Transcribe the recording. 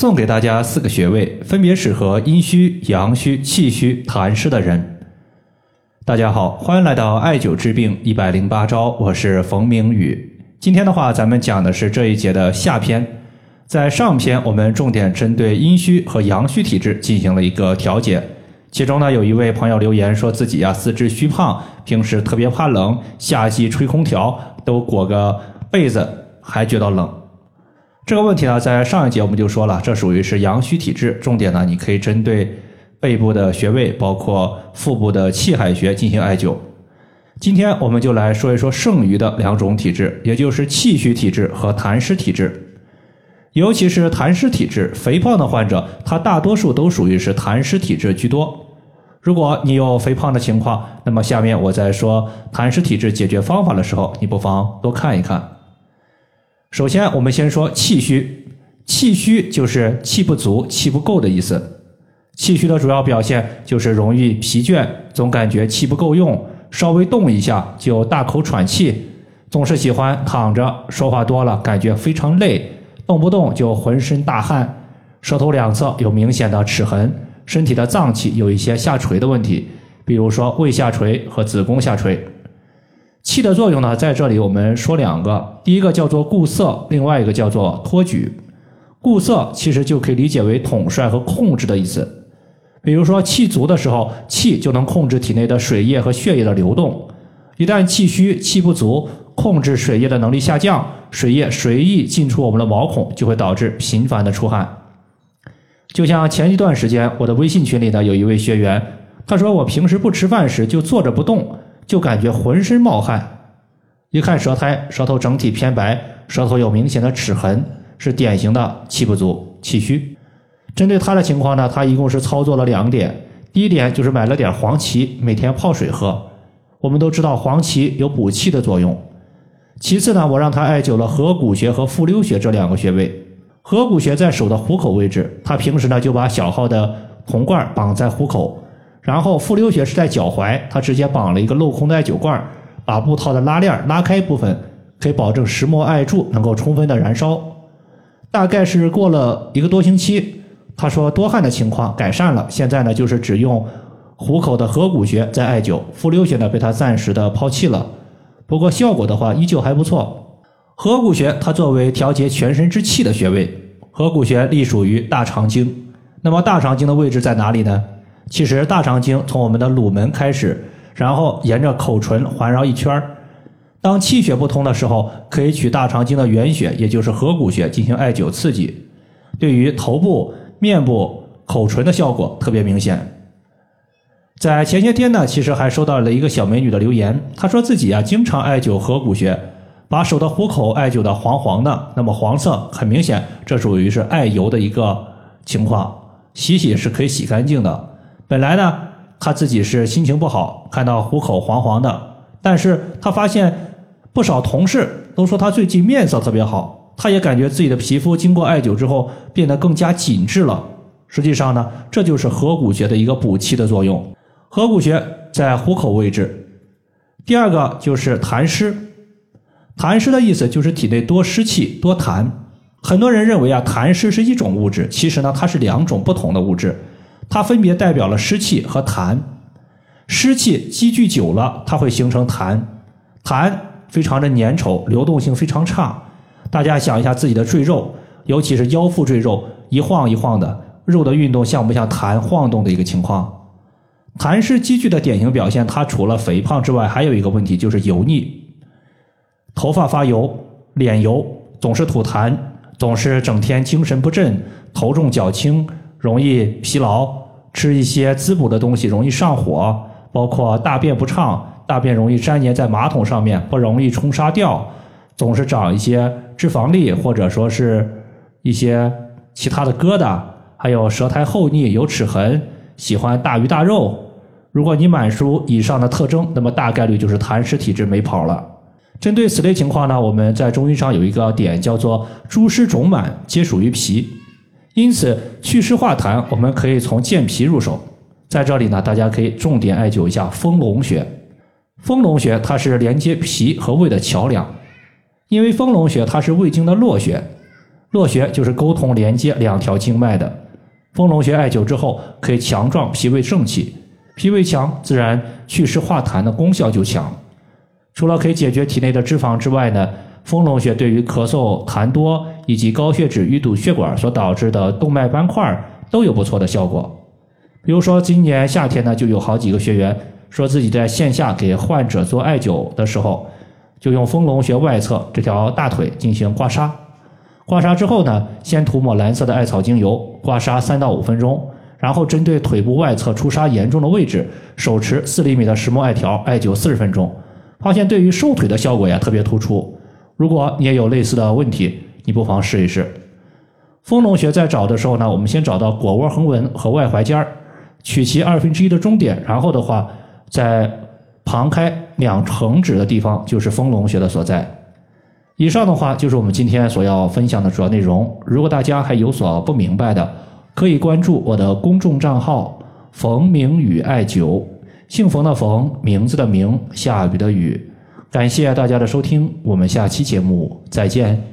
送给大家四个穴位，分别适合阴虚、阳虚、气虚、痰湿的人。大家好，欢迎来到艾灸治病一百零八招，我是冯明宇。今天的话，咱们讲的是这一节的下篇。在上篇，我们重点针对阴虚和阳虚体质进行了一个调节。其中呢，有一位朋友留言说自己呀四肢虚胖，平时特别怕冷，夏季吹空调都裹个被子还觉得冷。这个问题呢，在上一节我们就说了，这属于是阳虚体质。重点呢，你可以针对背部的穴位，包括腹部的气海穴进行艾灸。今天我们就来说一说剩余的两种体质，也就是气虚体质和痰湿体质。尤其是痰湿体质，肥胖的患者，他大多数都属于是痰湿体质居多。如果你有肥胖的情况，那么下面我在说痰湿体质解决方法的时候，你不妨多看一看。首先，我们先说气虚。气虚就是气不足、气不够的意思。气虚的主要表现就是容易疲倦，总感觉气不够用，稍微动一下就大口喘气，总是喜欢躺着，说话多了感觉非常累，动不动就浑身大汗，舌头两侧有明显的齿痕，身体的脏器有一些下垂的问题，比如说胃下垂和子宫下垂。气的作用呢，在这里我们说两个，第一个叫做固涩，另外一个叫做托举。固涩其实就可以理解为统帅和控制的意思。比如说气足的时候，气就能控制体内的水液和血液的流动；一旦气虚、气不足，控制水液的能力下降，水液随意进出我们的毛孔，就会导致频繁的出汗。就像前一段时间，我的微信群里呢有一位学员，他说我平时不吃饭时就坐着不动。就感觉浑身冒汗，一看舌苔，舌头整体偏白，舌头有明显的齿痕，是典型的气不足、气虚。针对他的情况呢，他一共是操作了两点。第一点就是买了点黄芪，每天泡水喝。我们都知道黄芪有补气的作用。其次呢，我让他艾灸了合谷穴和复溜穴这两个穴位。合谷穴在手的虎口位置，他平时呢就把小号的铜罐绑在虎口。然后复溜穴是在脚踝，他直接绑了一个镂空的艾灸罐，把布套的拉链拉开部分，可以保证石墨艾柱能够充分的燃烧。大概是过了一个多星期，他说多汗的情况改善了，现在呢就是只用虎口的合谷穴在艾灸，复溜穴呢被他暂时的抛弃了。不过效果的话依旧还不错。合谷穴它作为调节全身之气的穴位，合谷穴隶属于大肠经。那么大肠经的位置在哪里呢？其实大肠经从我们的乳门开始，然后沿着口唇环绕一圈儿。当气血不通的时候，可以取大肠经的原穴，也就是合谷穴进行艾灸刺激，对于头部、面部、口唇的效果特别明显。在前些天呢，其实还收到了一个小美女的留言，她说自己啊经常艾灸合谷穴，把手的虎口艾灸的黄黄的，那么黄色很明显，这属于是艾油的一个情况，洗洗是可以洗干净的。本来呢，他自己是心情不好，看到虎口黄黄的，但是他发现不少同事都说他最近面色特别好，他也感觉自己的皮肤经过艾灸之后变得更加紧致了。实际上呢，这就是合谷穴的一个补气的作用。合谷穴在虎口位置。第二个就是痰湿，痰湿的意思就是体内多湿气、多痰。很多人认为啊，痰湿是一种物质，其实呢，它是两种不同的物质。它分别代表了湿气和痰，湿气积聚久了，它会形成痰，痰非常的粘稠，流动性非常差。大家想一下自己的赘肉，尤其是腰腹赘肉，一晃一晃的，肉的运动像不像痰晃动的一个情况？痰湿积聚的典型表现，它除了肥胖之外，还有一个问题就是油腻，头发发油，脸油，总是吐痰，总是整天精神不振，头重脚轻。容易疲劳，吃一些滋补的东西容易上火，包括大便不畅，大便容易粘黏在马桶上面，不容易冲沙掉，总是长一些脂肪粒或者说是一些其他的疙瘩，还有舌苔厚腻有齿痕，喜欢大鱼大肉。如果你满足以上的特征，那么大概率就是痰湿体质没跑了。针对此类情况呢，我们在中医上有一个点叫做诸湿肿满皆属于脾。因此，祛湿化痰，我们可以从健脾入手。在这里呢，大家可以重点艾灸一下丰隆穴。丰隆穴它是连接脾和胃的桥梁，因为丰隆穴它是胃经的络穴，络穴就是沟通连接两条经脉的。丰隆穴艾灸之后，可以强壮脾胃正气，脾胃强，自然祛湿化痰的功效就强。除了可以解决体内的脂肪之外呢，丰隆穴对于咳嗽、痰多以及高血脂淤堵血管所导致的动脉斑块都有不错的效果。比如说，今年夏天呢，就有好几个学员说自己在线下给患者做艾灸的时候，就用丰隆穴外侧这条大腿进行刮痧。刮痧之后呢，先涂抹蓝色的艾草精油，刮痧三到五分钟，然后针对腿部外侧出痧严重的位置，手持四厘米的石墨艾条艾灸四十分钟，发现对于瘦腿的效果呀特别突出。如果你也有类似的问题，你不妨试一试。丰隆穴在找的时候呢，我们先找到腘窝横纹和外踝尖儿，取其二分之一的中点，然后的话，在旁开两横指的地方就是丰隆穴的所在。以上的话就是我们今天所要分享的主要内容。如果大家还有所不明白的，可以关注我的公众账号“冯明宇艾灸”，姓冯的冯，名字的名，下雨的雨。感谢大家的收听，我们下期节目再见。